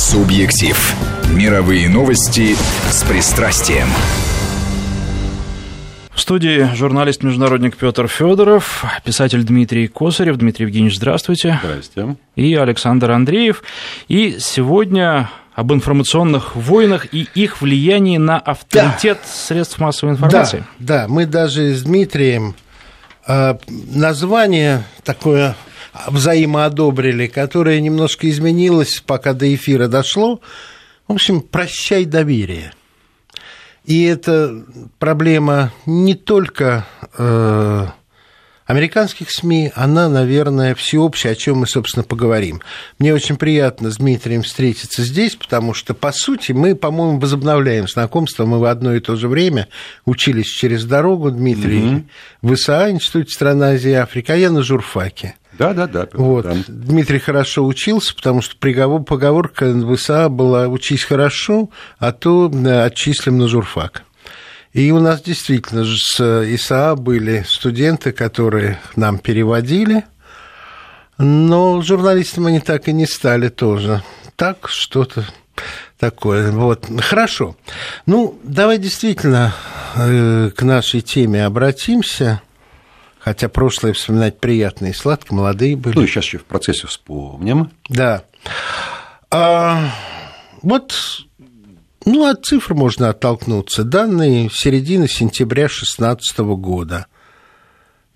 Субъектив. Мировые новости с пристрастием. В студии журналист-международник Петр Федоров, писатель Дмитрий Косарев. Дмитрий Евгеньевич, здравствуйте. Здравствуйте. И Александр Андреев. И сегодня об информационных войнах и их влиянии на авторитет да. средств массовой информации. Да, да, мы даже с Дмитрием э, название такое взаимоодобрили, которое немножко изменилось, пока до эфира дошло. В общем, прощай доверие. И это проблема не только э, американских СМИ, она, наверное, всеобщая, о чем мы, собственно, поговорим. Мне очень приятно с Дмитрием встретиться здесь, потому что, по сути, мы, по-моему, возобновляем знакомство. Мы в одно и то же время учились через дорогу, Дмитрий, mm-hmm. в ИСА, Институте стран Азии и Африки, а я на журфаке. Да, да, да. Вот. Да. Дмитрий хорошо учился, потому что приговор, поговорка в ИСА была «учись хорошо, а то э, отчислим на журфак». И у нас действительно с ИСА были студенты, которые нам переводили, но журналистами они так и не стали тоже. Так что-то такое. Вот. Хорошо. Ну, давай действительно э, к нашей теме обратимся. Хотя прошлое вспоминать приятно и сладко, молодые были. Ну, и сейчас еще в процессе вспомним. Да. А, вот, ну, от цифр можно оттолкнуться. Данные середины сентября 2016 года.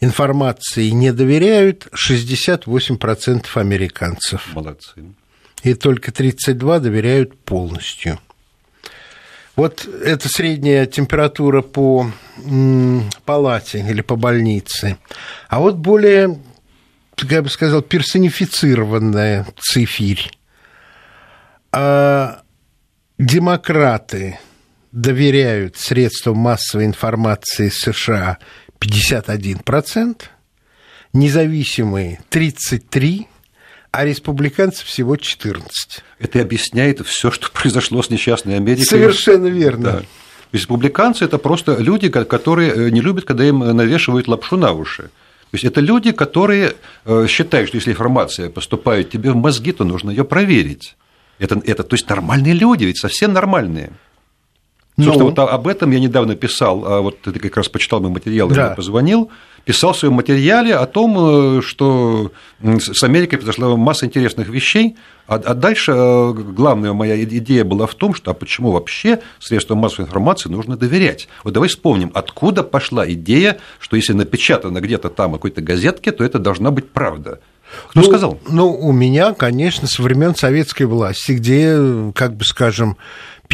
Информации не доверяют 68% американцев. Молодцы. И только 32% доверяют полностью. Вот это средняя температура по палате или по больнице. А вот более, я бы сказал, персонифицированная цифирь. А демократы доверяют средствам массовой информации США 51%, независимые 33%, а республиканцев всего 14. Это объясняет все, что произошло с несчастной Америкой. Совершенно верно. Да. Республиканцы – это просто люди, которые э, не любят, когда им навешивают лапшу на уши. То есть это люди, которые э, считают, что если информация поступает тебе в мозги, то нужно ее проверить. Это, это, то есть нормальные люди, ведь совсем нормальные. Ну, Собственно, вот об этом я недавно писал, а вот ты как раз почитал мой материал, да. я позвонил, писал в своем материале о том, э, что с Америкой произошла масса интересных вещей, а, а дальше э, главная моя идея была в том, что а почему вообще средствам массовой информации нужно доверять? Вот давай вспомним, откуда пошла идея, что если напечатано где-то там какой-то газетке, то это должна быть правда. Кто ну, сказал? Ну, у меня, конечно, со времен советской власти, где, как бы скажем,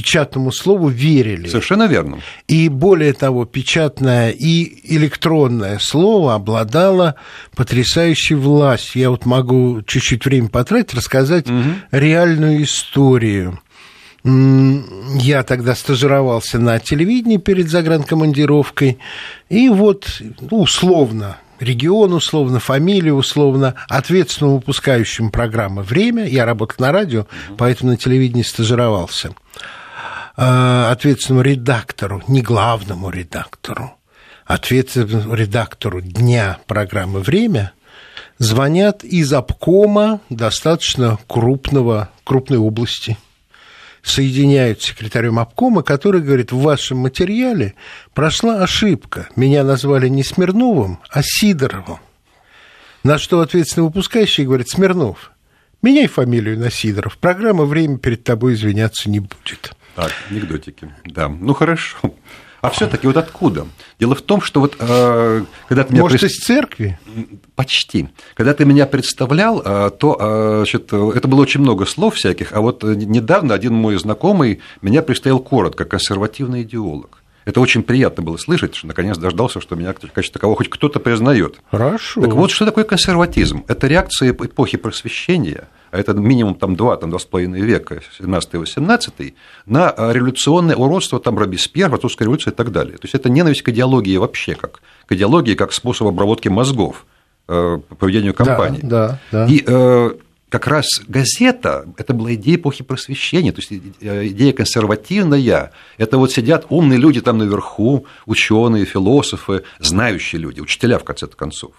печатному слову верили. Совершенно верно. И более того, печатное и электронное слово обладало потрясающей властью. Я вот могу чуть-чуть время потратить, рассказать угу. реальную историю. Я тогда стажировался на телевидении перед загранкомандировкой, и вот, ну, условно, регион, условно, фамилию, условно, ответственному выпускающему программы «Время». Я работал на радио, поэтому на телевидении стажировался. А, ответственному редактору, не главному редактору, ответственному редактору дня программы «Время» звонят из обкома достаточно крупного, крупной области – соединяют с секретарем обкома, который говорит, в вашем материале прошла ошибка. Меня назвали не Смирновым, а Сидоровым. На что ответственный выпускающий говорит, Смирнов, меняй фамилию на Сидоров. Программа «Время» перед тобой извиняться не будет. Так, анекдотики. Да, ну хорошо. А все-таки вот откуда? Дело в том, что вот э, когда ты меня может пред... из церкви? Почти. Когда ты меня представлял, э, то э, значит, это было очень много слов всяких, а вот недавно один мой знакомый меня представил коротко, консервативный идеолог. Это очень приятно было слышать, что наконец дождался, что меня в качестве такового хоть кто-то признает. Хорошо. Так вот, что такое консерватизм? Это реакция эпохи просвещения – а это минимум там, два, там, два с половиной века, 17 и 18, на революционное уродство, там, Робеспьер, французская революция и так далее. То есть это ненависть к идеологии вообще, как к идеологии, как способ обработки мозгов э, по поведению компании. Да, да, да. И э, как раз газета – это была идея эпохи просвещения, то есть э, идея консервативная. Это вот сидят умные люди там наверху, ученые, философы, знающие люди, учителя, в конце концов.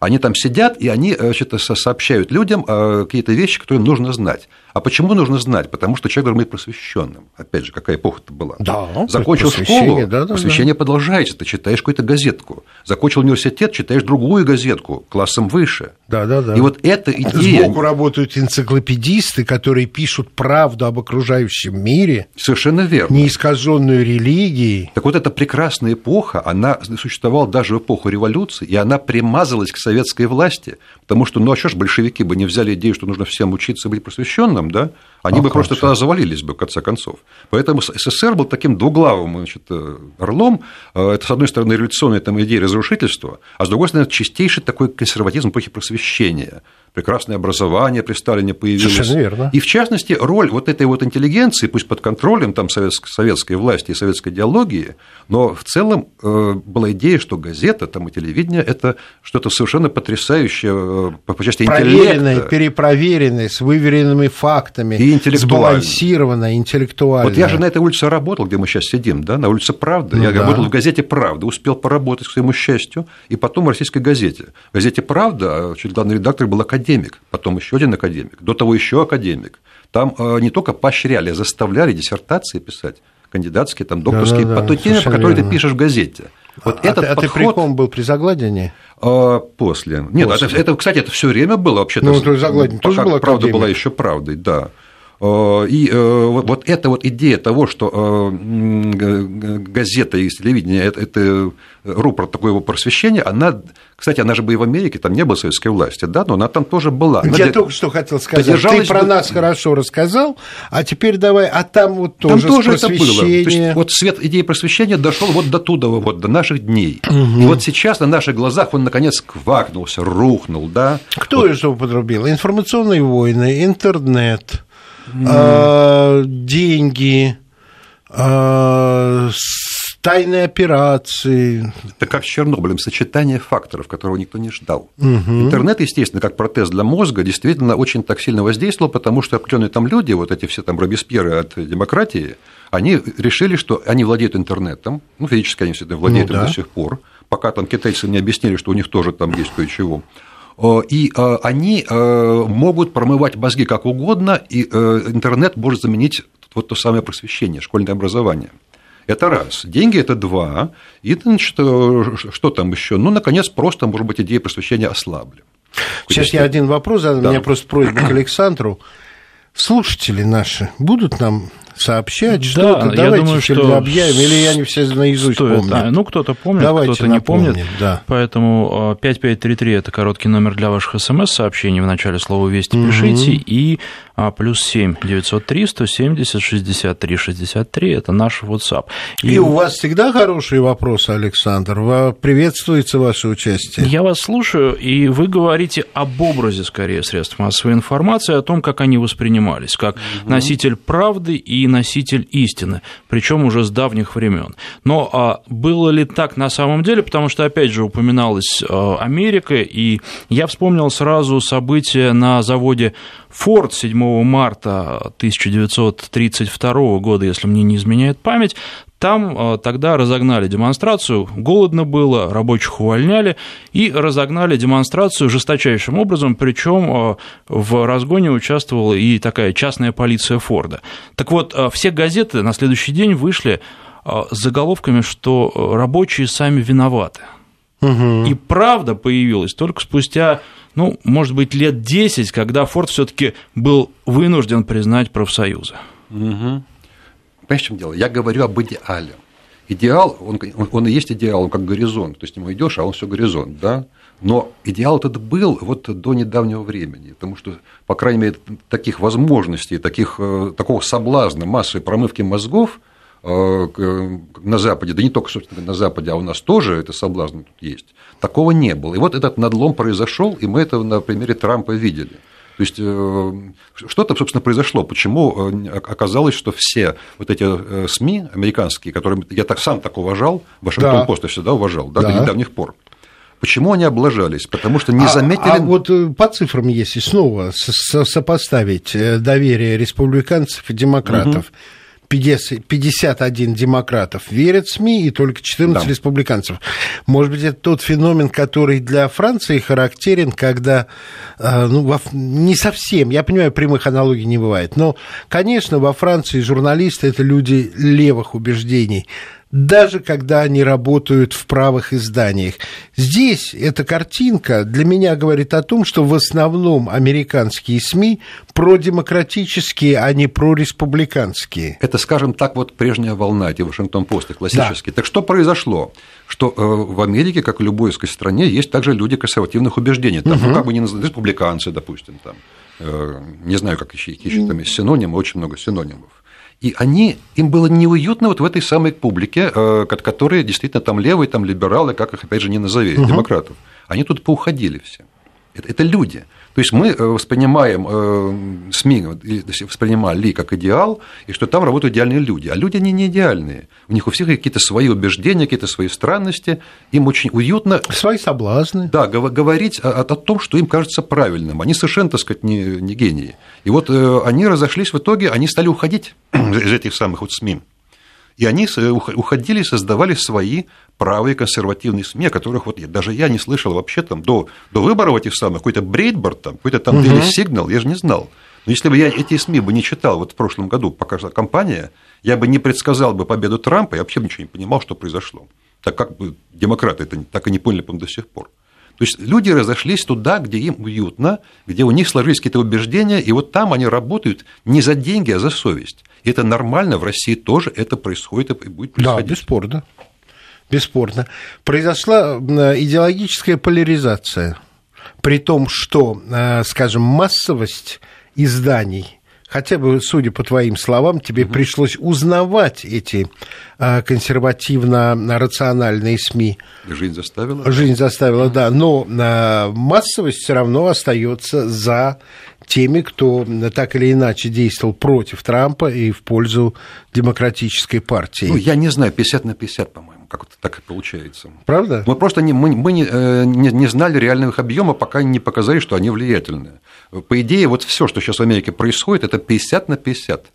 Они там сидят, и они значит, сообщают людям э, какие-то вещи, которые нужно знать. А почему нужно знать? Потому что человек должен быть просвещенным. Опять же, какая эпоха-то была. Да, Закончил школу, да, да, просвещение да. продолжается. Ты читаешь какую-то газетку. Закончил университет, читаешь другую газетку, классом выше. Да, да, да. И вот эта идея... Сбоку работают энциклопедисты, которые пишут правду об окружающем мире. Совершенно верно. Неискаженную религией. Так вот, эта прекрасная эпоха, она существовала даже в эпоху революции, и она примазалась к советской власти, потому что, ну а что ж, большевики бы не взяли идею, что нужно всем учиться быть просвещенным, да? Они а бы просто тогда завалились бы, в конце концов. Поэтому СССР был таким двуглавым значит, э, орлом. Э, это, с одной стороны, революционная там, идея разрушительства, а с другой стороны, чистейший такой консерватизм эпохи просвещения прекрасное образование при Сталине появилось. Совершенно верно. И в частности, роль вот этой вот интеллигенции, пусть под контролем там, советской, советской власти и советской идеологии, но в целом э, была идея, что газета там, и телевидение – это что-то совершенно потрясающее э, по части Проверенное, интеллекта. перепроверенное, с выверенными фактами, и сбалансированное, интеллектуально. Вот я же на этой улице работал, где мы сейчас сидим, да, на улице Правда. Ну, я да. работал в газете Правда, успел поработать, к своему счастью, и потом в российской газете. В газете Правда, чуть главный редактор был академик академик, потом еще один академик, до того еще академик. Там э, не только поощряли, а заставляли диссертации писать, кандидатские, там, докторские, да, да, по той теме, по которой верно. ты пишешь в газете. Вот а, этот а подход... ты при ком был при загладении? А, после. Нет, после. Это, это, кстати, это все время было вообще-то. Ну, то загладение тоже было правда была еще правдой, да. Э, и э, вот эта вот идея того, что э, газета и телевидение – это рупор такого просвещения, она, кстати, она же бы и в Америке, там не было советской власти, да, но она там тоже была. Она Я только что хотел сказать, ты про нас хорошо рассказал, а теперь давай, а там вот тоже Там тоже это было. То есть, вот свет идеи просвещения дошел вот до туда, вот до наших дней. Угу. И вот сейчас на наших глазах он, наконец, квакнулся, рухнул, да. Кто вот. это употребил? Информационные войны, интернет, mm. деньги, а, тайные операции. Это как с Чернобылем, сочетание факторов, которого никто не ждал. Угу. Интернет, естественно, как протез для мозга, действительно очень так сильно воздействовал, потому что определенные там люди, вот эти все там Робеспьеры от демократии, они решили, что они владеют интернетом, ну, физически они все это владеют ну, да. до сих пор, пока там китайцы не объяснили, что у них тоже там есть кое-чего. Э, и э, они э, могут промывать мозги как угодно, и интернет может заменить вот то самое просвещение, школьное образование. Это раз. Деньги – это два. И, значит, что там еще? Ну, наконец, просто, может быть, идея просвещения ослабли. Сейчас я один вопрос задам. Да. У меня просто просьба к Александру. Слушатели наши будут нам сообщать да, что-то. Давайте думаю, что объявим, или я не все наизусть стоит, помню. Да. Ну, кто-то помнит, Давайте кто-то не помнит. Да. Поэтому 5533 – это короткий номер для ваших смс-сообщений. В начале слова «Вести» угу. пишите. И а, плюс 7 903 170 63 63 – это наш WhatsApp. И... и у вас всегда хорошие вопросы, Александр. Приветствуется ваше участие. Я вас слушаю, и вы говорите об образе, скорее, средств массовой информации, о том, как они воспринимались, как угу. носитель правды и носитель истины, причем уже с давних времен. Но а, было ли так на самом деле? Потому что, опять же, упоминалась а, Америка, и я вспомнил сразу события на заводе Форд 7 марта 1932 года, если мне не изменяет память, там э, тогда разогнали демонстрацию, голодно было, рабочих увольняли, и разогнали демонстрацию жесточайшим образом, причем э, в разгоне участвовала и такая частная полиция Форда. Так вот, э, все газеты на следующий день вышли с заголовками, что рабочие сами виноваты. Угу. И правда появилась только спустя ну, может быть, лет 10, когда Форд все-таки был вынужден признать профсоюзы. Угу. Понимаешь, в чем дело? Я говорю об идеале. Идеал, он, он и есть идеал, он как горизонт. То есть, ему идешь, а он все горизонт, да? Но идеал этот был вот до недавнего времени, потому что, по крайней мере, таких возможностей, таких, э, такого соблазна массовой промывки мозгов э, на Западе, да не только, собственно, на Западе, а у нас тоже это соблазн тут есть, такого не было. И вот этот надлом произошел, и мы это на примере Трампа видели. То есть э, что-то, собственно, произошло. Почему э, оказалось, что все вот эти э, СМИ американские, которые я так, сам так уважал, Вашингтон да. Пост я всегда уважал, да, да. до недавних пор, Почему они облажались? Потому что не а, заметили... А, а вот по цифрам, если снова сопоставить доверие республиканцев и демократов, угу. 51 демократов верят в СМИ и только 14 да. республиканцев. Может быть, это тот феномен, который для Франции характерен, когда, э, ну, не совсем, я понимаю, прямых аналогий не бывает, но, конечно, во Франции журналисты – это люди левых убеждений, даже когда они работают в правых изданиях. Здесь эта картинка для меня говорит о том, что в основном американские СМИ продемократические, а не прореспубликанские. Это, скажем так, вот прежняя волна, эти Вашингтон-Посты классические. Да. Так что произошло? Что э, в Америке, как в любой стране, есть также люди консервативных убеждений. Там, угу. ну, как бы не называют, республиканцы, допустим, там, не знаю, как еще, еще там есть синонимы, очень много синонимов. И они, им было неуютно вот в этой самой публике, э, которые действительно там левые, там либералы, как их, опять же, не назови, угу. демократов. Они тут поуходили все. Это, это люди. То есть мы э, воспринимаем э, СМИ, воспринимали как идеал, и что там работают идеальные люди. А люди, они не идеальные. У них у всех какие-то свои убеждения, какие-то свои странности. Им очень уютно... Свои соблазны. Да, говорить о, о том, что им кажется правильным. Они совершенно, так сказать, не, не гении. И вот э, они разошлись в итоге, они стали уходить из этих самых вот СМИ. И они уходили и создавали свои правые консервативные СМИ, о которых вот даже я не слышал вообще там до, до выборов этих самых, какой-то Брейдборд, там, какой-то там угу. Сигнал, я же не знал. Но если бы я эти СМИ бы не читал вот в прошлом году, пока шла кампания, я бы не предсказал бы победу Трампа, я вообще ничего не понимал, что произошло. Так как бы демократы это так и не поняли, по до сих пор. То есть люди разошлись туда, где им уютно, где у них сложились какие-то убеждения, и вот там они работают не за деньги, а за совесть. И это нормально, в России тоже это происходит и будет происходить. Да, бесспорно. Бесспорно. Произошла идеологическая поляризация, при том, что, э, скажем, массовость изданий хотя бы, судя по твоим словам, тебе угу. пришлось узнавать эти а, консервативно-рациональные СМИ. Жизнь заставила? Жизнь заставила, да. Но а, массовость все равно остается за теми, кто так или иначе действовал против Трампа и в пользу демократической партии. Ну, я не знаю, 50 на 50, по-моему как-то так и получается. Правда? Мы просто не, мы, мы не, э, не, не знали реальных объемов, пока не показали, что они влиятельные. По идее, вот все, что сейчас в Америке происходит, это 50 на 50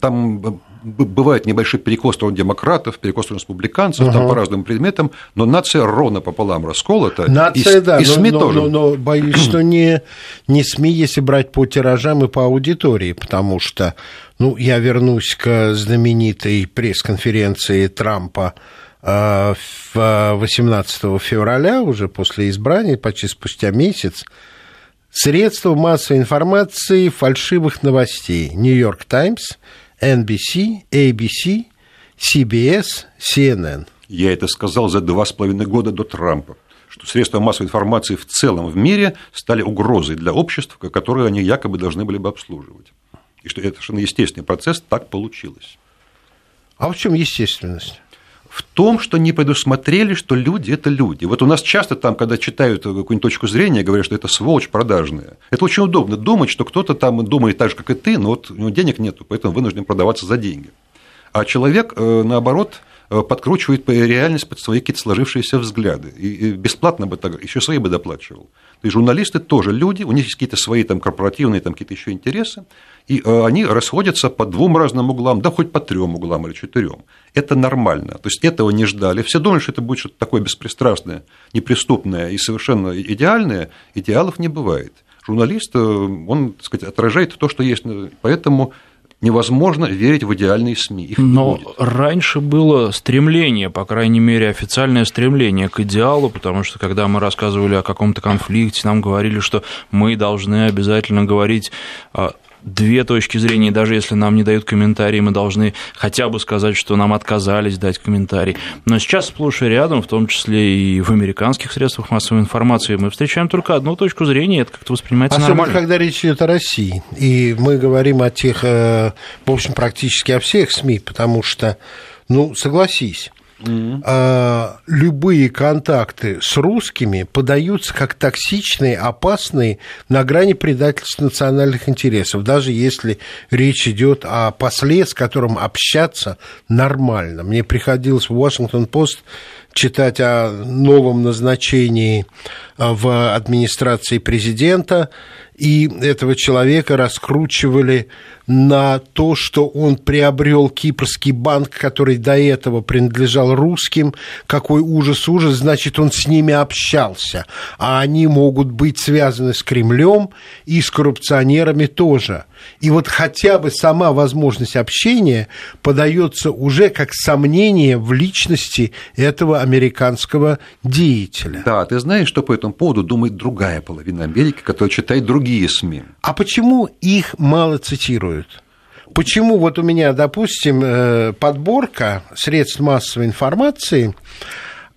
там бывают небольшие перекос в сторону демократов, перекос в сторону республиканцев, угу. там по разным предметам, но нация ровно пополам расколота. Нация, и, да, и СМИ но, тоже. Но, но, но боюсь, что не, не СМИ, если брать по тиражам и по аудитории, потому что, ну, я вернусь к знаменитой пресс-конференции Трампа 18 э, февраля, уже после избрания, почти спустя месяц, Средства массовой информации фальшивых новостей. Нью-Йорк Таймс, NBC, ABC, CBS, CNN. Я это сказал за два с половиной года до Трампа что средства массовой информации в целом в мире стали угрозой для общества, которые они якобы должны были бы обслуживать. И что это совершенно естественный процесс, так получилось. А в чем естественность? В том, что не предусмотрели, что люди – это люди. Вот у нас часто там, когда читают какую-нибудь точку зрения, говорят, что это сволочь продажная. Это очень удобно думать, что кто-то там думает так же, как и ты, но вот у него денег нету, поэтому вынужден продаваться за деньги. А человек, э, наоборот, подкручивает реальность под свои какие-то сложившиеся взгляды. И бесплатно бы так, еще свои бы доплачивал. То есть журналисты тоже люди, у них есть какие-то свои там корпоративные, там какие-то еще интересы, и э, они расходятся по двум разным углам, да хоть по трем углам или четырем. Это нормально. То есть этого не ждали. Все думали, что это будет что-то такое беспристрастное, неприступное и совершенно идеальное. Идеалов не бывает. Журналист, э, он, так сказать, отражает то, что есть. Поэтому невозможно верить в идеальные СМИ. Их Но раньше было стремление, по крайней мере, официальное стремление к идеалу, потому что когда мы рассказывали о каком-то конфликте, нам говорили, что мы должны обязательно говорить две точки зрения, даже если нам не дают комментарии, мы должны хотя бы сказать, что нам отказались дать комментарий. Но сейчас сплошь и рядом, в том числе и в американских средствах массовой информации, мы встречаем только одну точку зрения, и это как-то воспринимается Особенно, нормально. когда речь идет о России, и мы говорим о тех, э, в общем, практически о всех СМИ, потому что, ну, согласись, Mm-hmm. любые контакты с русскими подаются как токсичные, опасные, на грани предательства национальных интересов, даже если речь идет о после, с которым общаться нормально. Мне приходилось в Вашингтон-Пост читать о новом назначении а, в администрации президента, и этого человека раскручивали на то, что он приобрел кипрский банк, который до этого принадлежал русским. Какой ужас, ужас, значит, он с ними общался. А они могут быть связаны с Кремлем и с коррупционерами тоже. И вот хотя бы сама возможность общения подается уже как сомнение в личности этого американского деятеля. Да, ты знаешь, что по этому поводу думает другая половина Америки, которая читает другие СМИ. А почему их мало цитируют? Почему вот у меня, допустим, э, подборка средств массовой информации,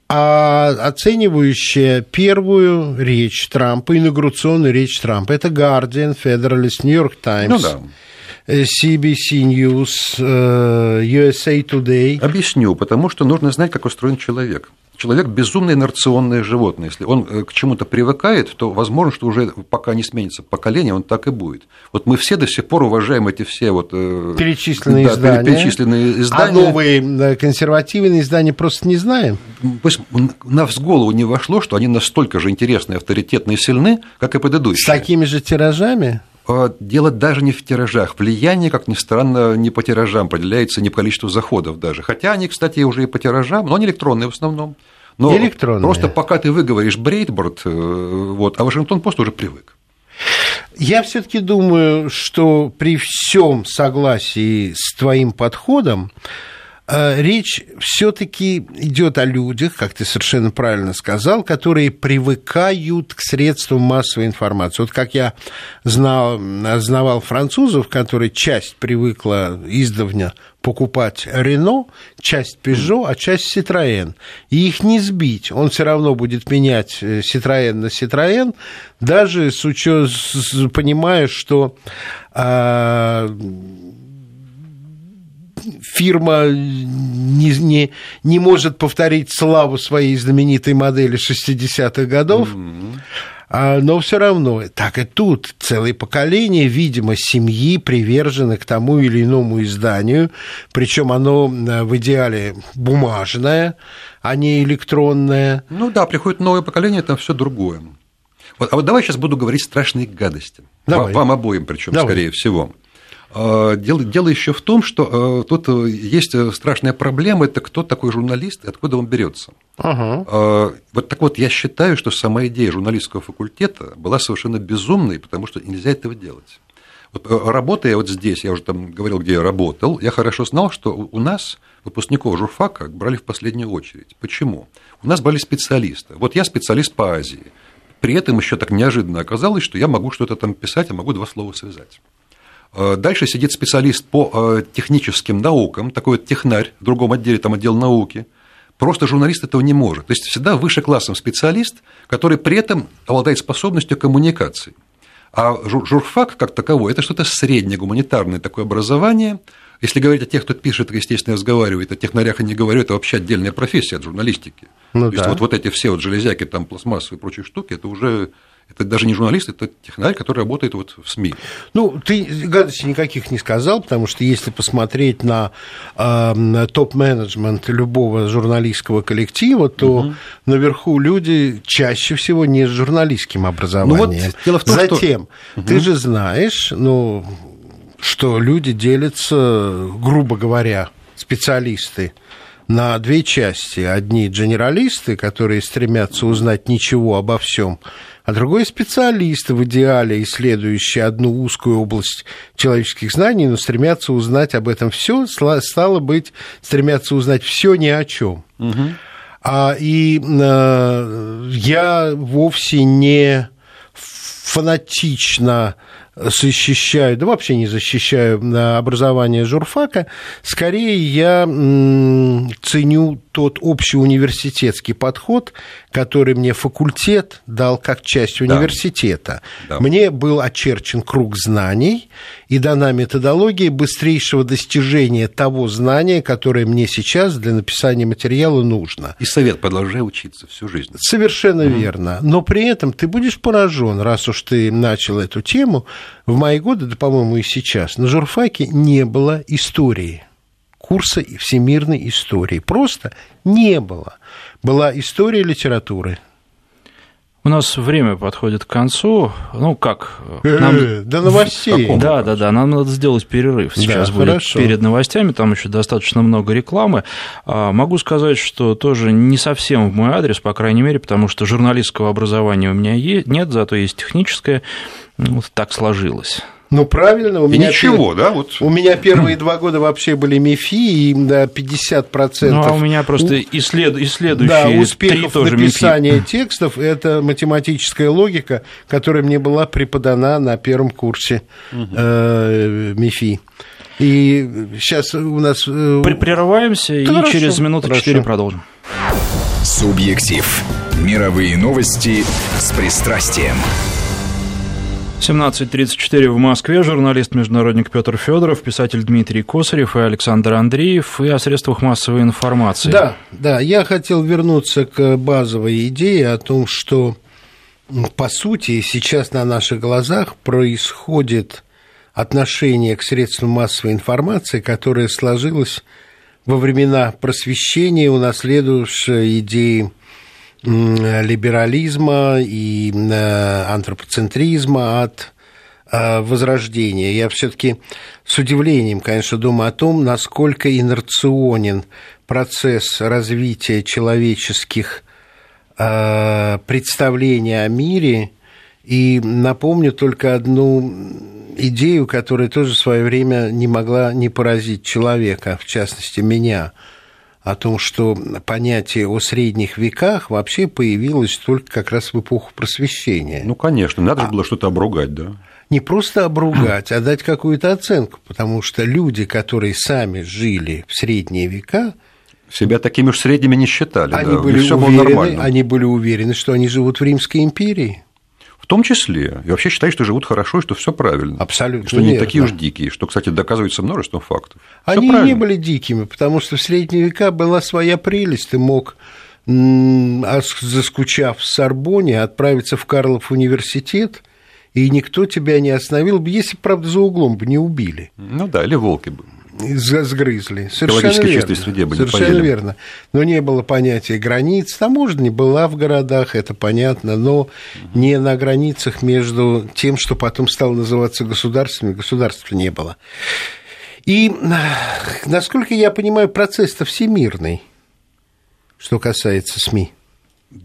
а оценивающая первую речь Трампа, инаугурационную речь Трампа, это Guardian, Federalist, New York Times. Ну да. CBC News, э, USA Today. Объясню, потому что нужно знать, как устроен человек человек безумное инерционное животное. Если он э, к чему-то привыкает, то возможно, что уже пока не сменится поколение, он так и будет. Вот мы все до сих пор уважаем эти все вот э, перечисленные, да, издания, перечисленные а издания. А новые консервативные издания просто не знаем. Пусть нас в голову не вошло, что они настолько же интересные, авторитетные и сильны, как и предыдущие. С такими же тиражами? А, дело даже не в тиражах. Влияние, как ни странно, не по тиражам определяется, не по количеству заходов даже. Хотя они, кстати, уже и по тиражам, но они электронные в основном. Но электронные. просто пока ты выговоришь Брейдборд, э, вот, а Вашингтон пост уже привык. Я все-таки думаю, что при всем согласии с твоим подходом, речь все-таки идет о людях, как ты совершенно правильно сказал, которые привыкают к средствам массовой информации. Вот как я знал, знавал французов, которые часть привыкла издавна покупать Рено, часть Пежо, а часть Ситроен. И их не сбить. Он все равно будет менять Ситроен на Ситроен, даже с учетом, понимая, что а, фирма не, не, не может повторить славу своей знаменитой модели 60-х годов, mm-hmm. но все равно, так и тут целое поколение, видимо, семьи привержены к тому или иному изданию, причем оно э, в идеале бумажное, а не электронное. Ну да, приходит новое поколение, это все другое. Вот, а вот давай сейчас буду говорить страшные гадости. Давай. Вам обоим, причем, скорее всего. А, дело, дело еще в том, что э, тут э, есть э, страшная проблема, это кто такой журналист и откуда он берется. Ага. Вот так вот, я считаю, что сама идея журналистского факультета была совершенно безумной, потому что нельзя этого делать. Вот, работая вот здесь, я уже там говорил, где я работал, я хорошо знал, что у нас выпускников журфака брали в последнюю очередь. Почему? У нас брали специалисты. Вот я специалист по Азии. При этом еще так неожиданно оказалось, что я могу что-то там писать, а могу два слова связать. Э, дальше сидит специалист по э, техническим наукам, такой вот технарь, в другом отделе, там отдел науки. Просто журналист этого не может. То есть всегда выше классом специалист, который при этом обладает способностью коммуникации. А журфак как таковой – это что-то среднее гуманитарное такое образование. Если говорить о тех, кто пишет, естественно, разговаривает, о технарях я не говорю, это вообще отдельная профессия от журналистики. Ну, То да. есть вот, вот эти все вот железяки, там, пластмассы и прочие штуки, это уже это даже не журналист, это технарь, который работает вот в СМИ. Ну, ты гадостей никаких не сказал, потому что если посмотреть на, э, топ-менеджмент любого журналистского коллектива, то угу. наверху люди чаще всего не с журналистским образованием. Ну, вот дело в том, Затем, что... ты же знаешь, ну, что люди делятся, грубо говоря, специалисты на две части. Одни генералисты, которые стремятся узнать ничего обо всем, а другой специалист, в идеале исследующий одну узкую область человеческих знаний, но стремятся узнать об этом все, стало быть, стремятся узнать все ни о чем. Угу. А, и а, я вовсе не фанатично защищаю, да вообще не защищаю образование журфака, скорее я ценю тот общий университетский подход, который мне факультет дал как часть университета. Да. Мне был очерчен круг знаний и дана методология быстрейшего достижения того знания, которое мне сейчас для написания материала нужно. И совет продолжай учиться всю жизнь. Совершенно mm верно. Но при этом ты будешь поражен, раз уж ты начал эту тему. В мои годы, да, по-моему, и сейчас, на журфаке не было истории курса всемирной истории. Просто не было. Была история литературы. У нас время подходит к концу. Ну как? Э, Нам... До новостей. Да, да, да. Нам надо сделать перерыв. Сейчас Да, будет хорошо. перед новостями. Там еще достаточно много рекламы. А, Могу сказать, что тоже не совсем в мой адрес, по крайней мере, потому что журналистского образования у меня нет, зато есть техническое. Ну, Вот так сложилось. Ну, правильно. У И меня ничего, да, вот. У меня первые два года вообще были МИФИ, и да, 50%... Ну, а у меня просто и, след... и следующие Да, три успехов тоже МИФИ. написания текстов – это математическая логика, которая мне была преподана на первом курсе э, МИФИ. И сейчас у нас... э, При- Прерываемся и Хорошо, через минуты хорошо. четыре продолжим. Субъектив. Мировые новости с пристрастием. 17.34 в Москве. Журналист-международник Петр Федоров, писатель Дмитрий Косарев и Александр Андреев и о средствах массовой информации. Да, да, я хотел вернуться к базовой идее о том, что, по сути, сейчас на наших глазах происходит отношение к средствам массовой информации, которое сложилось во времена просвещения, унаследовавшее идеи либерализма и э, антропоцентризма от э, возрождения. Я все-таки с удивлением, конечно, думаю о том, насколько инерционен процесс развития человеческих э, представлений о мире. И напомню только одну идею, которая тоже в свое время не могла не поразить человека, в частности меня – о том, что понятие о средних веках вообще появилось только как раз в эпоху просвещения. Ну, конечно, надо же было что-то обругать, да. Не просто обругать, а дать какую-то оценку, потому что люди, которые сами жили в средние века, Себя такими уж средними не считали, они, да. были уверены, они были уверены, что они живут в Римской империи. В том числе. И вообще считают, что живут хорошо, и что все правильно. Абсолютно Что не такие уж дикие, что, кстати, доказывается множеством фактов. Всё Они правильно. не были дикими, потому что в средние века была своя прелесть. Ты мог, ас- заскучав в Сорбоне, отправиться в Карлов университет, и никто тебя не остановил бы, если, правда, за углом бы не убили. Ну да, или волки бы. Сгрызли. Совершенно верно. чистой среде бы не Совершенно бы. верно. Но не было понятия границ. Таможня не была в городах, это понятно, но не на границах между тем, что потом стало называться государством, государства не было. И, насколько я понимаю, процесс-то всемирный, что касается СМИ.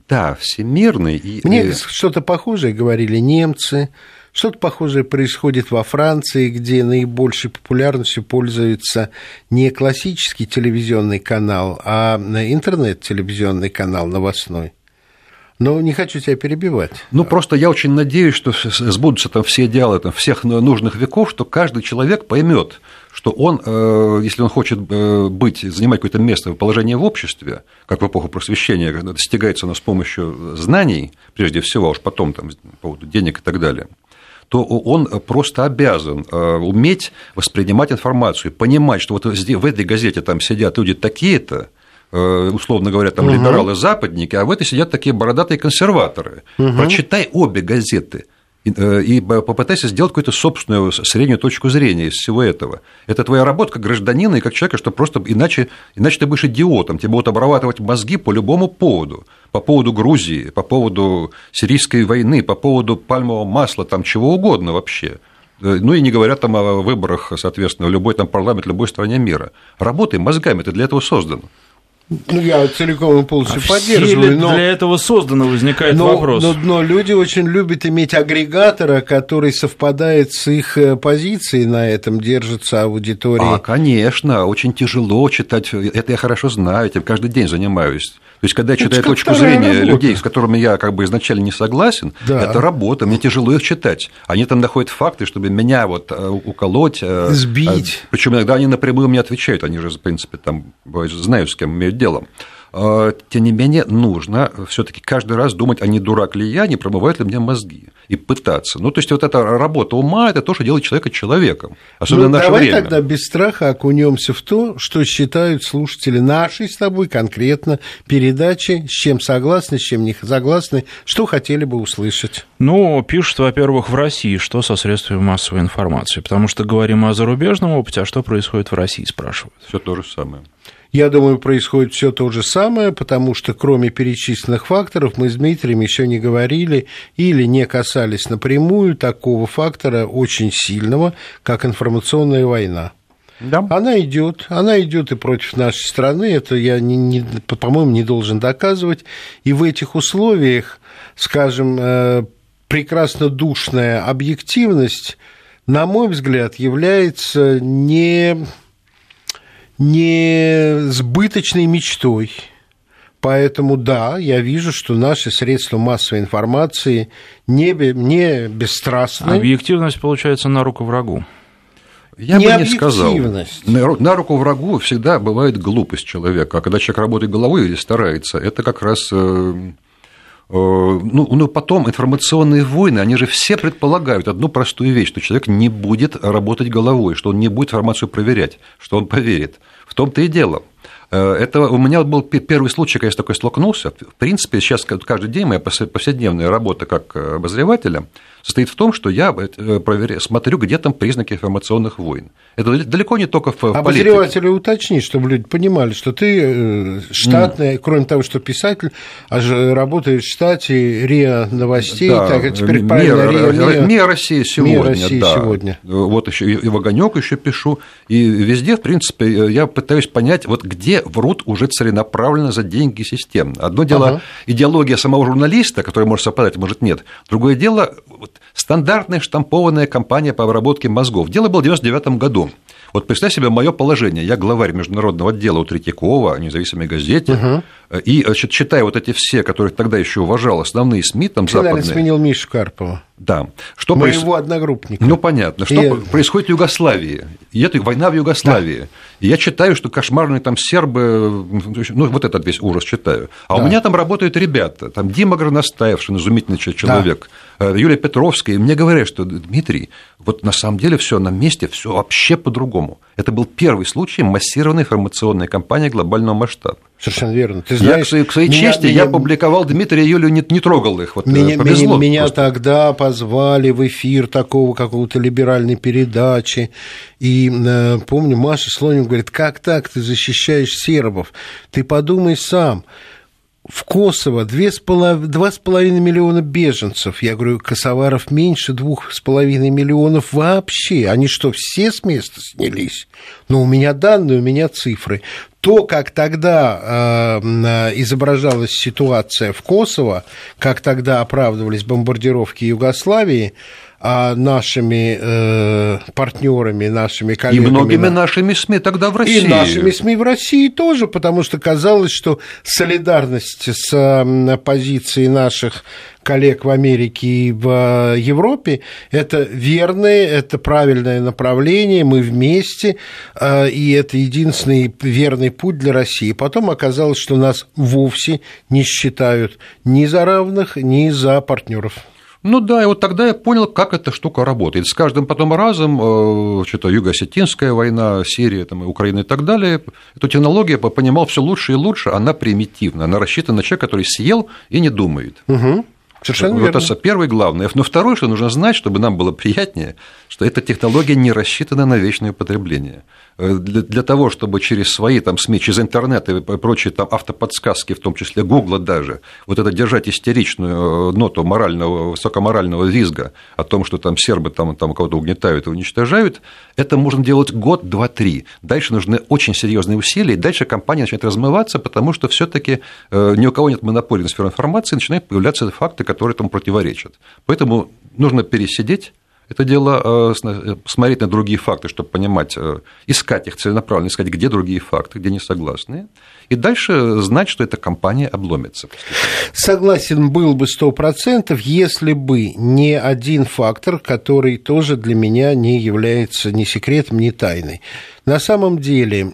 Да, всемирный. И, Мне э, что-то похожее говорили немцы, что-то похожее происходит во Франции, где наибольшей популярностью пользуется не классический телевизионный канал, а интернет-телевизионный канал новостной. Но не хочу тебя перебивать. Ну, просто я очень надеюсь, что сбудутся там все идеалы там, всех нужных веков, что каждый человек поймет, что он, э, если он хочет э, быть, занимать какое-то место, положение в обществе, как в эпоху просвещения, достигается оно с помощью знаний, прежде всего, а уж потом там, по поводу денег и так далее, то он просто обязан э, уметь воспринимать информацию, понимать, что вот в этой газете там сидят люди такие-то, э, условно говоря, там либералы-западники, а в этой сидят такие бородатые консерваторы. Прочитай обе газеты и, э, попытайся сделать какую-то собственную среднюю точку зрения из всего этого. Это твоя работа как гражданина и как человека, что просто иначе, иначе ты будешь идиотом, тебе будут обрабатывать мозги по любому поводу. По поводу Грузии, по поводу сирийской войны, по поводу пальмового масла, там чего угодно вообще. Э, Ну и не говоря там о выборах, соответственно, в любой там парламент любой стране мира. Работай мозгами, ты для этого создан. Ну, я целиком и полностью А поддерживаю, но... для этого создано, возникает Но, вопрос. но- но люди очень любят иметь агрегатора, который совпадает с их э, позицией на этом, держится аудитория. А, конечно, очень тяжело читать, это я хорошо знаю, этим каждый день занимаюсь. То есть, когда я Это читаю как точку зрения работа. людей, с которыми я как бы изначально не согласен, Да. это работа, мне тяжело их читать. Они там находят факты, чтобы меня вот э, уколоть. э, Сбить. Причем иногда они напрямую мне отвечают, они же, в принципе, там знают, с кем имеют дело. Э, Тем не менее, нужно все-таки каждый раз думать, а не дурак ли я, не промывают ли мне мозги, и пытаться. Ну, то есть, вот эта работа ума – это то, что делает человека человеком, особенно Ну, в наше давай время. тогда без страха окунемся в то, что считают слушатели нашей с тобой конкретно передачи, с чем согласны, с чем не согласны, что хотели бы услышать. Ну, пишут, во-первых, в России, что со средствами массовой информации, потому что говорим о зарубежном опыте, а что происходит в России, спрашивают. Все то же самое. Я думаю, происходит все то же самое, потому что кроме перечисленных факторов мы с Дмитрием еще не говорили или не касались напрямую такого фактора очень сильного, как информационная война. Да. Она идет, она идет и против нашей страны, это я, не, не, по-моему, не должен доказывать. И в этих условиях, скажем, э, прекрасно душная объективность, на мой взгляд, является не не сбыточной мечтой. Поэтому да, я вижу, что наши средства массовой информации не, не бесстрастны. Объективность получается на руку врагу. Я не бы не сказал. На руку врагу всегда бывает глупость человека. А когда человек работает головой или старается, это как раз э, ну, ну, потом информационные войны, они же все предполагают одну простую вещь, что человек не будет работать головой, что он не будет информацию проверять, что он поверит. В том-то и дело. Э, это у меня был первый случай, когда я с такой столкнулся. В принципе, сейчас каждый день моя повседневная работа как э, обозревателя состоит в том, что я э, проверяю, смотрю, где там признаки информационных войн. Это далеко не только в Обозревателю уточни, чтобы люди понимали, что ты штатный, mm. кроме того, что писатель, а же работаешь в штате РИА новостей, да, так, теперь правильно, РИА, РИА, МИА Россия сегодня. МИА Россия да. сегодня. Вот еще и в огонек еще пишу, и везде, в принципе, я пытаюсь понять, вот где врут уже целенаправленно за деньги системно. Одно дело ага. идеология самого журналиста, которая может совпадать, может нет. Другое дело вот, стандартная штампованная кампания по обработке мозгов. Дело было в 1999 году. Вот представь себе мое положение. Я главарь международного отдела у Третьякова, независимой газете. Угу. И значит, читая вот эти все, которые тогда еще уважал, основные СМИ там Ты, западные. сменил Мишу Карпова. Да. Что Моего проис... одногруппника. Ну, понятно. Что и... происходит в Югославии? И это война в Югославии. Да. И я читаю, что кошмарные там сербы, ну, вот этот весь ужас читаю. А да. у меня там работают ребята, там Дима Горностаев, изумительный человек, да. Э, Юлия Петровская, и мне говорят, что, Дмитрий, вот на самом деле все на месте, все вообще по-другому. Это был первый случай массированной информационной кампании глобального масштаба. Совершенно верно. Ты знаешь, я, к своей меня, чести, меня, я публиковал Дмитрия и Юлю, не, не трогал их. Вот, меня повезло, меня, меня тогда позвали в эфир такого какого-то либеральной передачи. И э, помню, Маша Слонин говорит, как так ты защищаешь сербов? Ты подумай сам в Косово 2,5 миллиона беженцев. Я говорю, косоваров меньше 2,5 миллионов вообще. Они что, все с места снялись? Ну, у меня данные, у меня цифры. То, как тогда э, изображалась ситуация в Косово, как тогда оправдывались бомбардировки Югославии, нашими э, партнерами, нашими коллегами. И многими на... нашими СМИ тогда в России. И нашими СМИ в России тоже, потому что казалось, что солидарность с позицией наших коллег в Америке и в э, Европе, это верное, это правильное направление, мы вместе, э, и это единственный верный путь для России. Потом оказалось, что нас вовсе не считают ни за равных, ни за партнеров. Ну да, и вот тогда я понял, как эта штука работает. С каждым потом разом, э, что-то Юго-Осетинская война, Сирия, там, Украина и так далее, эту технологию я понимал все лучше и лучше, она примитивна, она рассчитана на человека, который съел и не думает. Угу. Совершенно вот верно. Это первый главный. Но второе, что нужно знать, чтобы нам было приятнее, что эта технология не рассчитана на вечное употребление. Э, для, для того, чтобы через свои там, СМИ, через интернет и прочие там, автоподсказки, в том числе Гугла даже, вот это держать истеричную э, ноту морального, высокоморального визга о том, что там сербы там, там кого-то угнетают и уничтожают, это можно делать год, два, три. Дальше нужны очень серьезные усилия, и дальше компания начинает размываться, потому что все таки э, ни у кого нет монополии на сферу информации, начинают появляться факты, которые этому противоречат. Поэтому нужно пересидеть это дело э, э, смотреть на другие факты, чтобы понимать, э, искать их целенаправленно, искать, где другие факты, где не согласны, и дальше знать, что эта компания обломится. Согласен был бы сто процентов, если бы не один фактор, который тоже для меня не является ни секретом, ни тайной. На самом деле,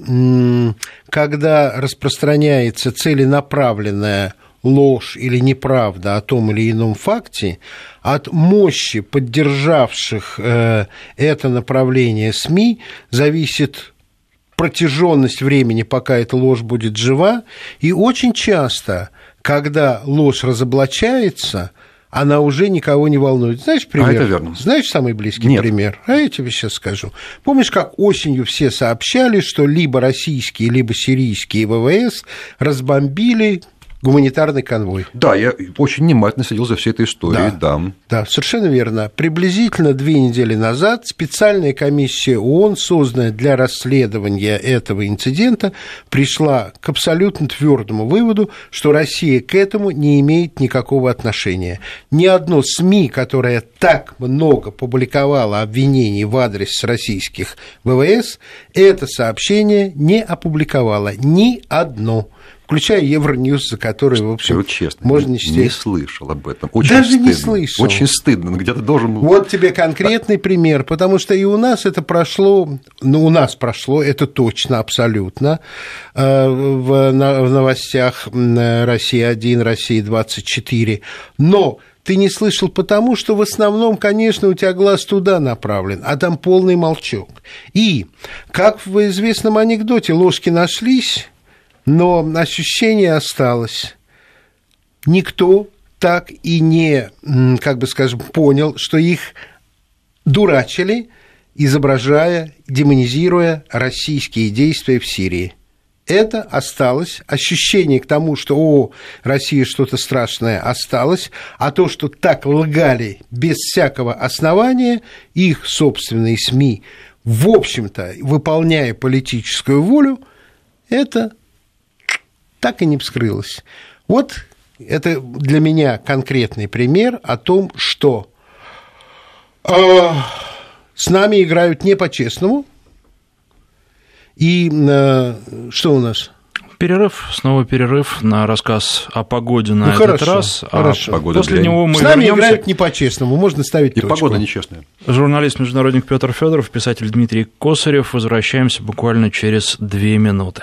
когда распространяется целенаправленная ложь или неправда о том или ином факте, от мощи поддержавших э, это направление СМИ зависит протяженность времени, пока эта ложь будет жива, и очень часто, когда ложь разоблачается, она уже никого не волнует. Знаешь пример? А это верно. Знаешь самый близкий Нет. пример? А я тебе сейчас скажу. Помнишь, как осенью все сообщали, что либо российские, либо сирийские ВВС разбомбили гуманитарный конвой? Да, я очень внимательно следил за всей этой историей, да. Да, совершенно верно. Приблизительно две недели назад специальная комиссия ООН, созданная для расследования этого инцидента, пришла к абсолютно твердому выводу, что Россия к этому не имеет никакого отношения. Ни одно СМИ, которое так много публиковало обвинений в адрес российских ВВС, это сообщение не опубликовало. Ни одно включая Евроньюз, за который, в общем, вот честно, можно не, не слышал об этом. Очень Даже стыдно. не слышал. Очень стыдно, но где-то должен... Вот тебе конкретный пример, потому что и у нас это прошло, ну, у нас прошло, это точно, абсолютно, э, в новостях м, «Россия-1», «Россия-24», но ты не слышал потому, что в основном, конечно, у тебя глаз туда направлен, а там полный молчок. И, как в известном анекдоте, ложки нашлись, но ощущение осталось. Никто так и не, как бы скажем, понял, что их дурачили, изображая, демонизируя российские действия в Сирии. Это осталось, ощущение к тому, что, о, Россия что-то страшное, осталось, а то, что так лгали без всякого основания, их собственные СМИ, в общем-то, выполняя политическую волю, это так и не вскрылось. Вот это для меня конкретный пример о том, что э, с нами играют не по-честному. И э, что у нас? Перерыв, снова перерыв на рассказ о погоде на Ну, этот хорошо, раз. А хорошо. Погода после для- него мы с нами вернемся. играют не по-честному, можно ставить И точку. погода нечестная. Журналист-международник Петр Федоров, писатель Дмитрий Косарев. Возвращаемся буквально через две минуты.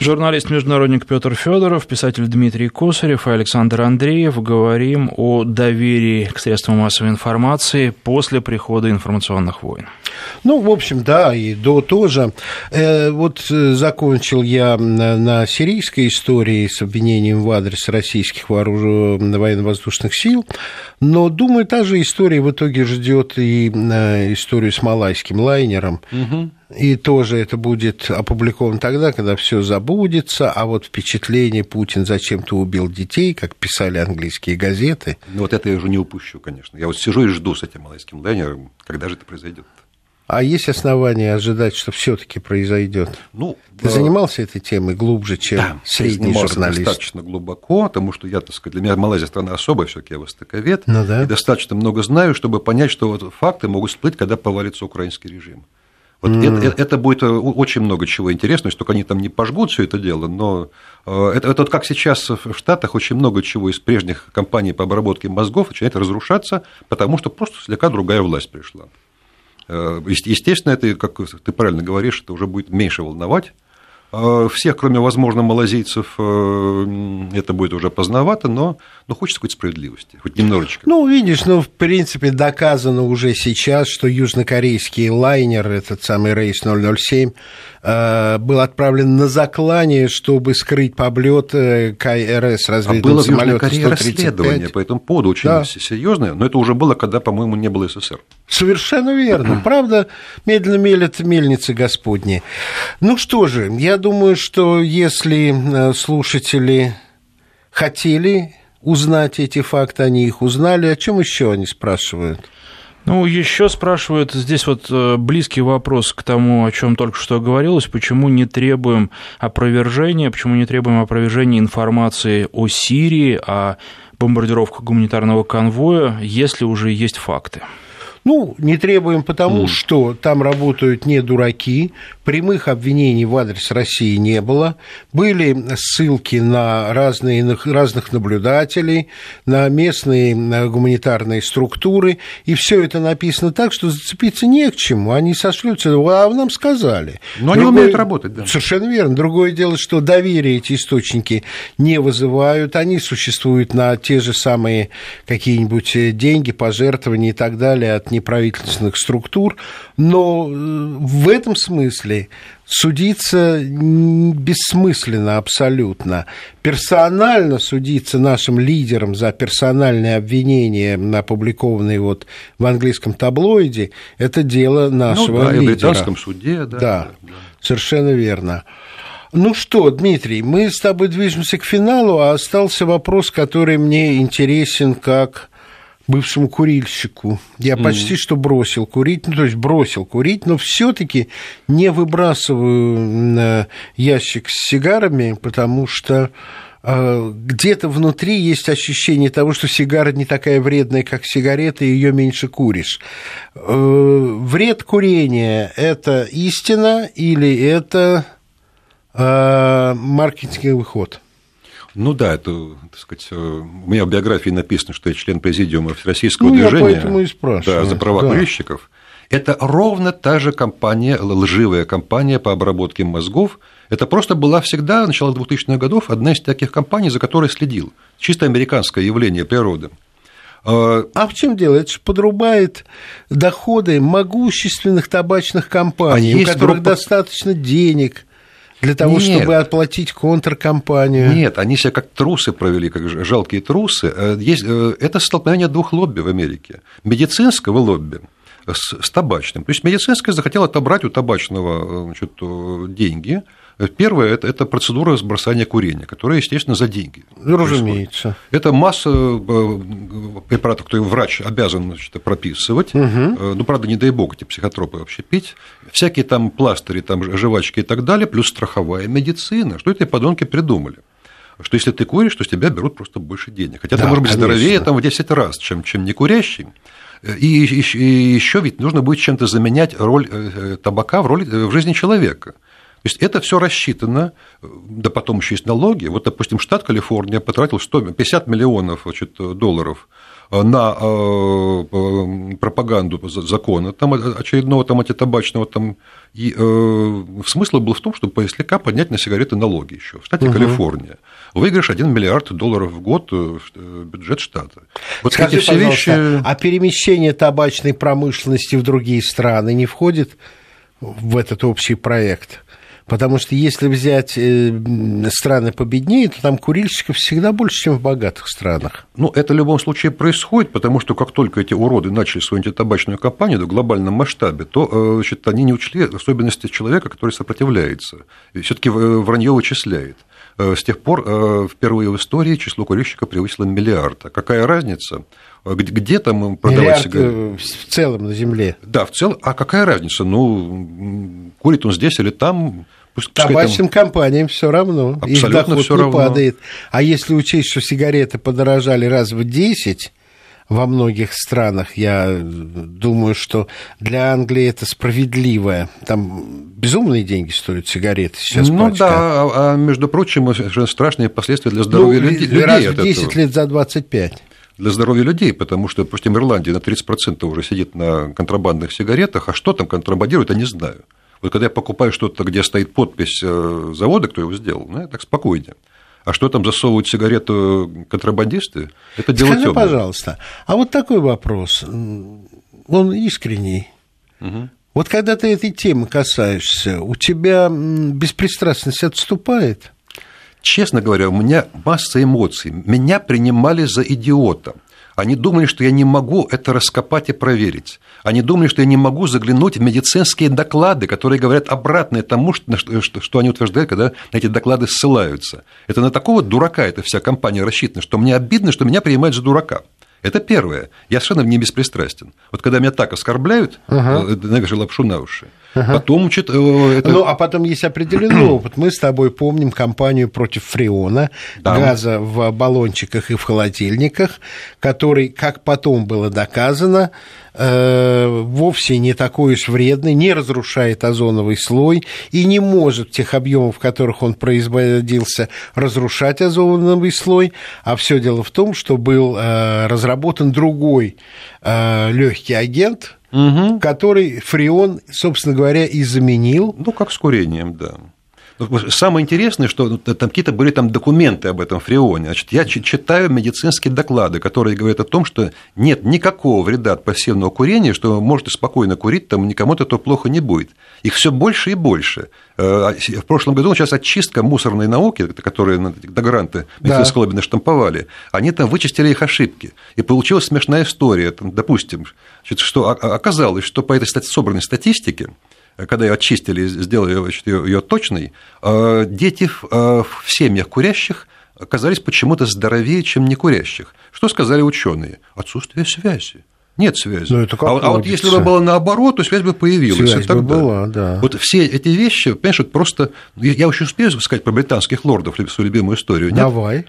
Журналист-международник Петр Федоров, писатель Дмитрий Косарев и Александр Андреев. Говорим о доверии к средствам массовой информации после прихода информационных войн. Ну, в общем, да, и до тоже. Э, вот э, закончил я на, на сирийской истории с обвинением в адрес российских вооруженных военно-воздушных сил, но, думаю, та же история в итоге ждет и э, историю с малайским лайнером. И тоже это будет опубликовано тогда, когда все забудется, а вот впечатление Путин зачем-то убил детей, как писали английские газеты. Ну, вот это я уже не упущу, конечно. Я вот сижу и жду с этим малайским лайнером, когда же это произойдет. А есть основания ожидать, что все-таки произойдет? Ну, Ты занимался этой темой глубже, чем Да, средний занимался журналист? достаточно глубоко, потому что я, так сказать, для меня Малайзия страна особая, все-таки я востоковед, Ну да. и достаточно много знаю, чтобы понять, что вот факты могут всплыть, когда повалится украинский режим. Вот это, это- это будет э, очень много чего интересного, если только они там не пожгут все это дело, но э, это, это вот как сейчас в Штатах очень много чего из прежних кампаний по обработке мозгов начинает разрушаться, потому что просто слегка другая власть пришла. Э, ест- Естественно, это, как ты правильно говоришь, это уже будет меньше волновать. Э, Всех, кроме, возможно, малазийцев, э, это будет уже поздновато, но, но хочется какой-то справедливости, хоть немножечко. Ну, видишь, ну, в принципе, доказано уже сейчас, что южнокорейский лайнер, этот самый рейс 007, э, был отправлен на заклание, чтобы скрыть поблет КРС а разведывательного было в Южной самолета расследование 135. по этому поводу очень Да. серьезное, но это уже было, когда, по-моему, не было СССР. Совершенно верно. Правда, медленно мелят мельницы Господни. Ну что же, я думаю, что если э, слушатели хотели узнать эти факты, они их узнали. О чем еще они спрашивают? Ну, еще спрашивают, здесь вот э, близкий вопрос к тому, о чем только что говорилось, почему не требуем опровержения, почему не требуем опровержения информации о Сирии, о бомбардировках гуманитарного конвоя, если уже есть факты. Ну, не требуем потому, что там работают не дураки, прямых обвинений в адрес России не было, были ссылки на разные, на разных наблюдателей, на местные гуманитарные структуры, и все это написано так, что зацепиться не к чему, они сошлются, а нам сказали. Но они умеют работать, да. Совершенно верно. Другое дело, что доверие эти источники не вызывают, они существуют на те же самые какие-нибудь деньги, пожертвования и так далее от неправительственных структур, но в этом смысле судиться бессмысленно абсолютно. Персонально судиться нашим лидерам за персональные обвинения, опубликованные вот в английском таблоиде, это дело нашего ну, да, лидера. И в британском суде, да. Да, да. совершенно верно. Ну что, Дмитрий, мы с тобой движемся к финалу, а остался вопрос, который мне интересен как бывшему курильщику. Я mm. почти что бросил курить, ну, то есть бросил курить, но все-таки не выбрасываю ящик с сигарами, потому что э, где-то внутри есть ощущение того, что сигара не такая вредная, как сигарета, и ее меньше куришь. Э, вред курения – это истина или это э, маркетинговый ход? Ну да, это, так сказать, э, у меня в биографии написано, что я член президиума Всероссийского ну, движения я поэтому и спрашиваю. Да, за права да. курильщиков. Это ровно та же компания, лживая компания по обработке мозгов. Это просто была всегда, начало 2000-х годов, одна из таких компаний, за которой следил. Чисто американское явление природы. А, а в чем дело? Это же подрубает доходы могущественных табачных компаний, а у которых друг... достаточно денег для того, Нет. чтобы оплатить контркомпанию. Нет, они себя как трусы провели, как жалкие трусы. Э, есть, э, это столкновение двух лобби в Америке. Медицинского лобби с, с табачным. То есть медицинское захотело отобрать у табачного э, значит, деньги, Первое это, это процедура сбросания курения, которая, естественно, за деньги. Ну, разумеется. Это масса э, препаратов, которые врач обязан значит, прописывать. Угу. Ну, правда, не дай бог эти психотропы вообще пить. Всякие там пластыри, там жвачки и так далее, плюс страховая медицина. Что эти подонки придумали? что если ты куришь, то с тебя берут просто больше денег. Хотя да, ты, может быть, конечно. здоровее там, в 10 раз, чем, чем не курящий. И, и, и еще ведь нужно будет чем-то заменять роль табака в, роли, в жизни человека. Есть это все рассчитано, да потом еще есть налоги. Вот, допустим, штат Калифорния потратил 150 миллионов значит, долларов на э, пропаганду закона там, очередного там, антитабачного. Там, и э, смысл был в том, чтобы слегка поднять на сигареты налоги еще в штате угу. Калифорния. Выигрыш 1 миллиард долларов в год в э, бюджет штата. Вот Скажи, эти все вещи... а перемещение табачной промышленности в другие страны не входит в этот общий проект? Потому что если взять э, страны победнее, то там курильщиков всегда больше, чем в богатых странах. Ну, это в любом случае происходит, потому что как только эти уроды начали свою антитабачную кампанию в глобальном масштабе, то э, значит, они не учли особенности человека, который сопротивляется. И все-таки вранье вычисляет. Э, с тех пор впервые в истории число курильщиков превысило миллиард. А какая разница? Где там продавать сигареты? В целом на Земле. Да, в целом. А какая разница? Ну, курит он здесь или там? Пусть, Табачным там... компаниям все равно. Абсолютно Их доход все не равно. падает. А если учесть, что сигареты подорожали раз в 10 во многих странах, я думаю, что для Англии это справедливое. Там безумные деньги стоят сигареты сейчас. Ну пачка. да, а, а между прочим, страшные последствия для здоровья ну, людей. Раз в 10 этого. лет за 25 для здоровья людей, потому что, допустим, Ирландия на 30% уже сидит на контрабандных сигаретах, а что там контрабандируют, я не знаю. Вот когда я покупаю что-то, где стоит подпись э, завода, кто его сделал, ну, так спокойнее. А что там засовывают сигарету контрабандисты, это дело Скажи, тёмное. пожалуйста, а вот такой вопрос, он искренний. Угу. Вот когда ты этой темы касаешься, у тебя беспристрастность отступает? Честно говоря, у меня масса эмоций. Меня принимали за идиота. Они думали, что я не могу это раскопать и проверить. Они думали, что я не могу заглянуть в медицинские доклады, которые говорят обратное тому, что, что, что они утверждают, когда на эти доклады ссылаются. Это на такого дурака эта вся компания рассчитана, что мне обидно, что меня принимают за дурака. Это первое. Я совершенно не беспристрастен. Вот когда меня так оскорбляют, ага. Э, навешаю лапшу на уши. Ага. Потом что-то... Э, это... Ну, а потом есть определенный опыт. Мы с тобой помним кампанию против фреона, да. газа в баллончиках и в холодильниках, который, как потом было доказано, вовсе не такой уж вредный, не разрушает озоновый слой и не может в тех объемах, в которых он производился, разрушать озоновый слой. А все дело в том, что был разработан другой легкий агент, угу. который фреон, собственно говоря, и заменил. Ну, как с курением, да. Самое интересное, что ну, там какие-то были там документы об этом фреоне. Значит, я читаю медицинские доклады, которые говорят о том, что нет никакого вреда от пассивного курения, что можете спокойно курить, там никому от этого плохо не будет. Их все больше и больше. Э, в прошлом году сейчас очистка мусорной науки, которые на гранты медицинской да. штамповали, они там вычистили их ошибки. И получилась смешная история. Там, допустим, что оказалось, что по этой собранной статистике когда ее очистили, сделали значит, ее, точной, э, дети э, в семьях курящих оказались почему-то здоровее, чем не курящих. Что сказали ученые? Отсутствие связи. Нет связи. Ну, это как а, а вот если бы было наоборот, то связь бы появилась. Связь бы была, да. Вот все эти вещи, понимаешь, вот просто... Я очень успею сказать про британских лордов, свою любимую историю. Нет? Давай.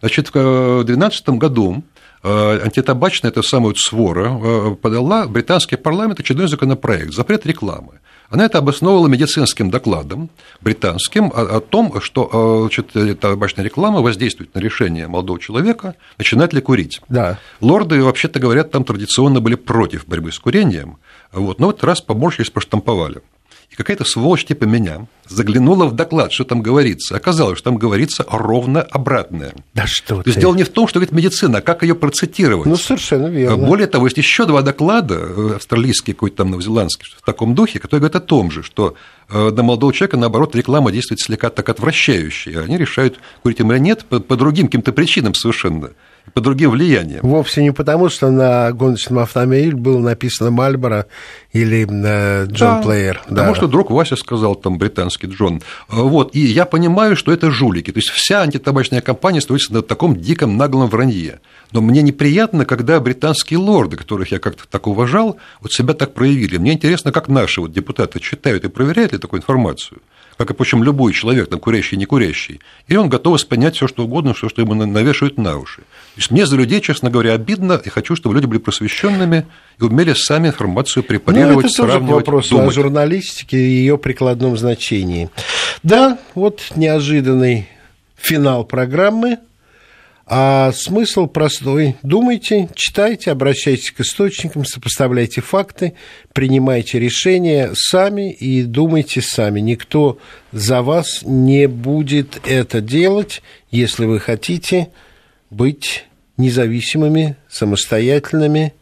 Значит, в 2012 году э, антитабачная, эта самая вот свора, подала британский парламент очередной законопроект, запрет рекламы. Она это обосновывала медицинским докладом британским о, о том, что э, значит, табачная реклама воздействует на решение молодого человека, начинать ли курить. Да. Лорды, вообще-то говорят, там традиционно были против борьбы с курением, вот, но в этот раз поморщились, поштамповали. И какая-то сволочь типа меня заглянула в доклад, что там говорится. Оказалось, что там говорится ровно обратное. Да что То есть дело не в том, что говорит медицина, а как ее процитировать. Ну, совершенно верно. Более того, есть еще два доклада, э, австралийский какой-то там новозеландский, в таком духе, которые говорят о том же, что э, на молодого человека, наоборот, реклама действует слегка так отвращающе. Они решают, курить им или нет, по, по другим каким-то причинам совершенно по другим влияниям. Вовсе не потому, что на гоночном автомобиле было написано Мальборо или э, Джон да, Плеер. Потому да. что друг Вася сказал, там, британский Джон. Вот, и я понимаю, что это жулики. То есть вся антитабачная компания строится на таком диком наглом вранье. Но мне неприятно, когда британские лорды, которых я как-то так уважал, вот себя так проявили. Мне интересно, как наши вот депутаты читают и проверяют ли такую информацию как и, причем, любой человек, там, курящий не курящий, и он готов воспринять все, что угодно, все, что ему навешивают на уши. То есть мне за людей, честно говоря, обидно, и хочу, чтобы люди были просвещенными и умели сами информацию препарировать, ну, это сравнивать, тоже вопрос думать. о журналистике и ее прикладном значении. Да, вот неожиданный финал программы. А смысл простой. Думайте, читайте, обращайтесь к источникам, сопоставляйте факты, принимайте решения сами и думайте сами. Никто за вас не будет это делать, если вы хотите быть независимыми, самостоятельными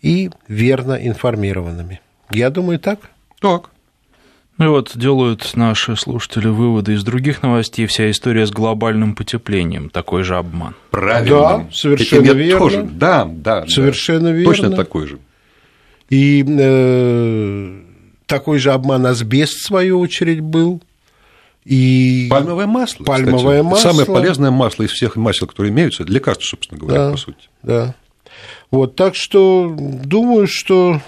и верно информированными. Я думаю, так. Так. Ну и вот делают наши слушатели выводы из других новостей. Вся история с глобальным потеплением. Такой же обман. Правильно. Да, совершенно Этим верно. Тоже. Да, да. Совершенно да. верно. Точно такой же. И э, такой же обман асбест, в свою очередь, был. И пальмовое масло. Пальмовое кстати. масло. Самое полезное масло из всех масел, которые имеются, для лекарства, собственно говоря, да, по сути. Да. Вот, так что думаю, что,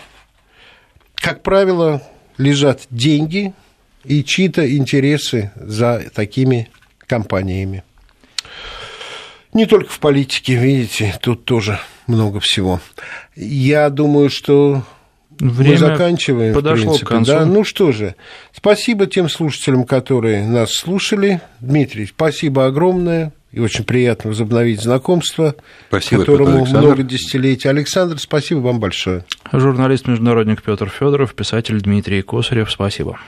как правило, лежат деньги и чьи-то интересы за такими компаниями. Не только в политике, видите, тут тоже много всего. Я думаю, что Время мы заканчиваем. Подошло в принципе, к концу. Да? Ну что же, спасибо тем слушателям, которые нас слушали. Дмитрий, спасибо огромное. И очень приятно возобновить знакомство, спасибо, которому много десятилетий. Александр, спасибо вам большое. Журналист-международник Петр Федоров, писатель Дмитрий Косарев, спасибо.